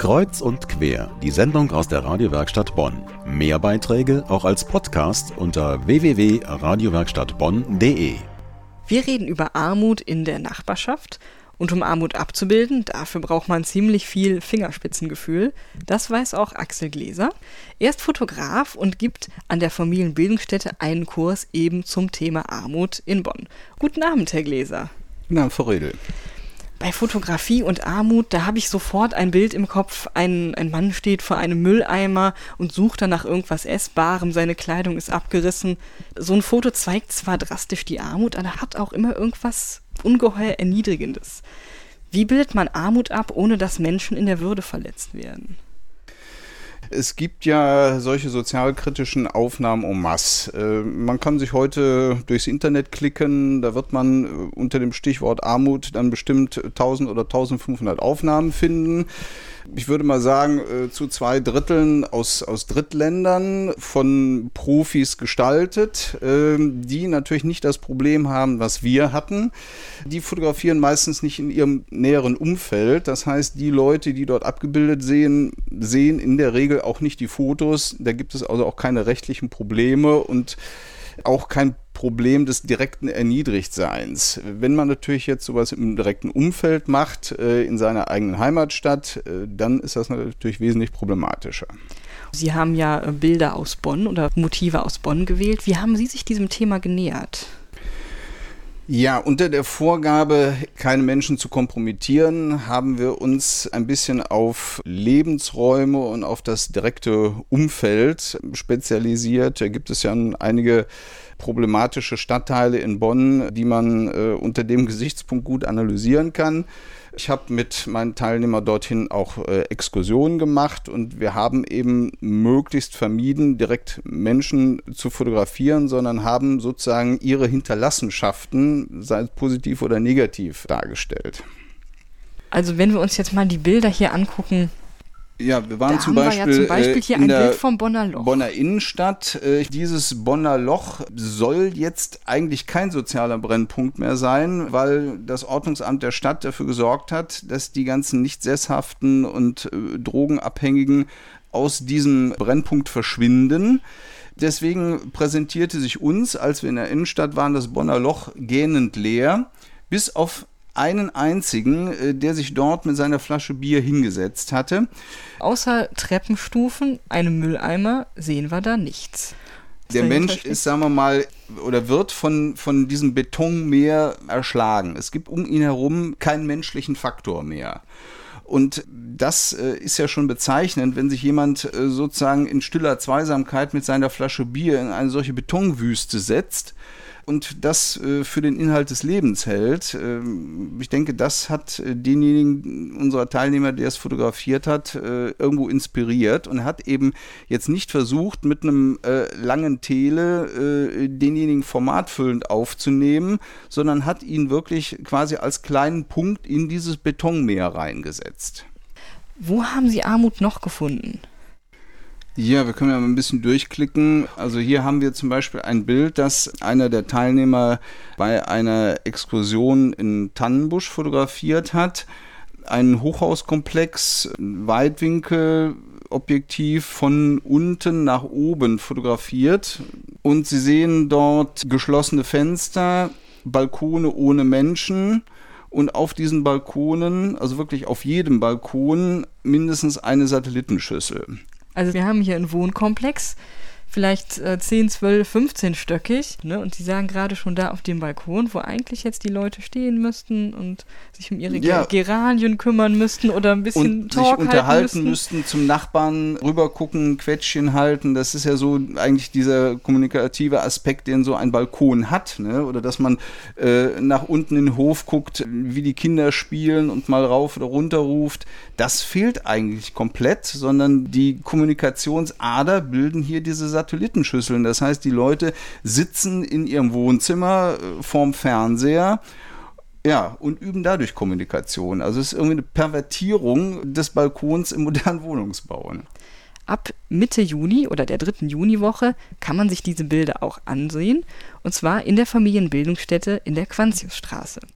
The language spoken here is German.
Kreuz und quer, die Sendung aus der Radiowerkstatt Bonn. Mehr Beiträge auch als Podcast unter www.radiowerkstattbonn.de. Wir reden über Armut in der Nachbarschaft. Und um Armut abzubilden, dafür braucht man ziemlich viel Fingerspitzengefühl. Das weiß auch Axel Gläser. Er ist Fotograf und gibt an der Familienbildungsstätte einen Kurs eben zum Thema Armut in Bonn. Guten Abend, Herr Gläser. Guten Abend, Frau Redel bei Fotografie und Armut, da habe ich sofort ein Bild im Kopf. Ein, ein Mann steht vor einem Mülleimer und sucht dann nach irgendwas Essbarem, seine Kleidung ist abgerissen. So ein Foto zeigt zwar drastisch die Armut, aber hat auch immer irgendwas ungeheuer Erniedrigendes. Wie bildet man Armut ab, ohne dass Menschen in der Würde verletzt werden? Es gibt ja solche sozialkritischen Aufnahmen en masse. Äh, man kann sich heute durchs Internet klicken, da wird man äh, unter dem Stichwort Armut dann bestimmt 1000 oder 1500 Aufnahmen finden ich würde mal sagen, äh, zu zwei Dritteln aus, aus Drittländern von Profis gestaltet, äh, die natürlich nicht das Problem haben, was wir hatten. Die fotografieren meistens nicht in ihrem näheren Umfeld. Das heißt, die Leute, die dort abgebildet sehen, sehen in der Regel auch nicht die Fotos. Da gibt es also auch keine rechtlichen Probleme und auch kein Problem des direkten Erniedrigtseins. Wenn man natürlich jetzt sowas im direkten Umfeld macht, äh, in seiner eigenen Heimatstadt, äh, dann ist das natürlich wesentlich problematischer. Sie haben ja äh, Bilder aus Bonn oder Motive aus Bonn gewählt. Wie haben Sie sich diesem Thema genähert? Ja, unter der Vorgabe, keine Menschen zu kompromittieren, haben wir uns ein bisschen auf Lebensräume und auf das direkte Umfeld spezialisiert. Da gibt es ja einige problematische Stadtteile in Bonn, die man äh, unter dem Gesichtspunkt gut analysieren kann. Ich habe mit meinen Teilnehmern dorthin auch äh, Exkursionen gemacht und wir haben eben möglichst vermieden, direkt Menschen zu fotografieren, sondern haben sozusagen ihre Hinterlassenschaften, sei es positiv oder negativ, dargestellt. Also wenn wir uns jetzt mal die Bilder hier angucken, ja, wir waren da zum, Beispiel, wir ja zum Beispiel hier äh, in ein Bild vom Bonner Loch. Bonner Innenstadt. Äh, dieses Bonner Loch soll jetzt eigentlich kein sozialer Brennpunkt mehr sein, weil das Ordnungsamt der Stadt dafür gesorgt hat, dass die ganzen nicht sesshaften und äh, Drogenabhängigen aus diesem Brennpunkt verschwinden. Deswegen präsentierte sich uns, als wir in der Innenstadt waren, das Bonner Loch gähnend leer, bis auf einen einzigen, äh, der sich dort mit seiner Flasche Bier hingesetzt hatte. Außer Treppenstufen, einem Mülleimer, sehen wir da nichts. Der Mensch ist, sagen wir mal, oder wird von, von diesem Betonmeer erschlagen. Es gibt um ihn herum keinen menschlichen Faktor mehr. Und das äh, ist ja schon bezeichnend, wenn sich jemand äh, sozusagen in stiller Zweisamkeit mit seiner Flasche Bier in eine solche Betonwüste setzt und das äh, für den Inhalt des Lebens hält. Ähm, ich denke, das hat äh, denjenigen unserer Teilnehmer, der es fotografiert hat, äh, irgendwo inspiriert und hat eben jetzt nicht versucht, mit einem äh, langen Tele äh, denjenigen formatfüllend aufzunehmen, sondern hat ihn wirklich quasi als kleinen Punkt in dieses Betonmeer reingesetzt. Wo haben Sie Armut noch gefunden? Ja, wir können ja mal ein bisschen durchklicken. Also hier haben wir zum Beispiel ein Bild, das einer der Teilnehmer bei einer Exkursion in Tannenbusch fotografiert hat. Ein Hochhauskomplex, Weitwinkel, Objektiv von unten nach oben fotografiert. Und Sie sehen dort geschlossene Fenster, Balkone ohne Menschen und auf diesen Balkonen, also wirklich auf jedem Balkon, mindestens eine Satellitenschüssel. Also wir haben hier einen Wohnkomplex vielleicht äh, 10, 12, 15 stöckig. Ne? Und die sagen gerade schon da auf dem Balkon, wo eigentlich jetzt die Leute stehen müssten und sich um ihre ja. Geranien kümmern müssten oder ein bisschen und Talk sich unterhalten müssten. müssten, zum Nachbarn rübergucken, Quetschchen halten. Das ist ja so eigentlich dieser kommunikative Aspekt, den so ein Balkon hat. Ne? Oder dass man äh, nach unten in den Hof guckt, wie die Kinder spielen und mal rauf oder runter ruft. Das fehlt eigentlich komplett, sondern die Kommunikationsader bilden hier diese Satellitenschüsseln. Das heißt, die Leute sitzen in ihrem Wohnzimmer äh, vorm Fernseher ja, und üben dadurch Kommunikation. Also es ist irgendwie eine Pervertierung des Balkons im modernen Wohnungsbauen. Ab Mitte Juni oder der dritten Juniwoche kann man sich diese Bilder auch ansehen, und zwar in der Familienbildungsstätte in der Quantiusstraße.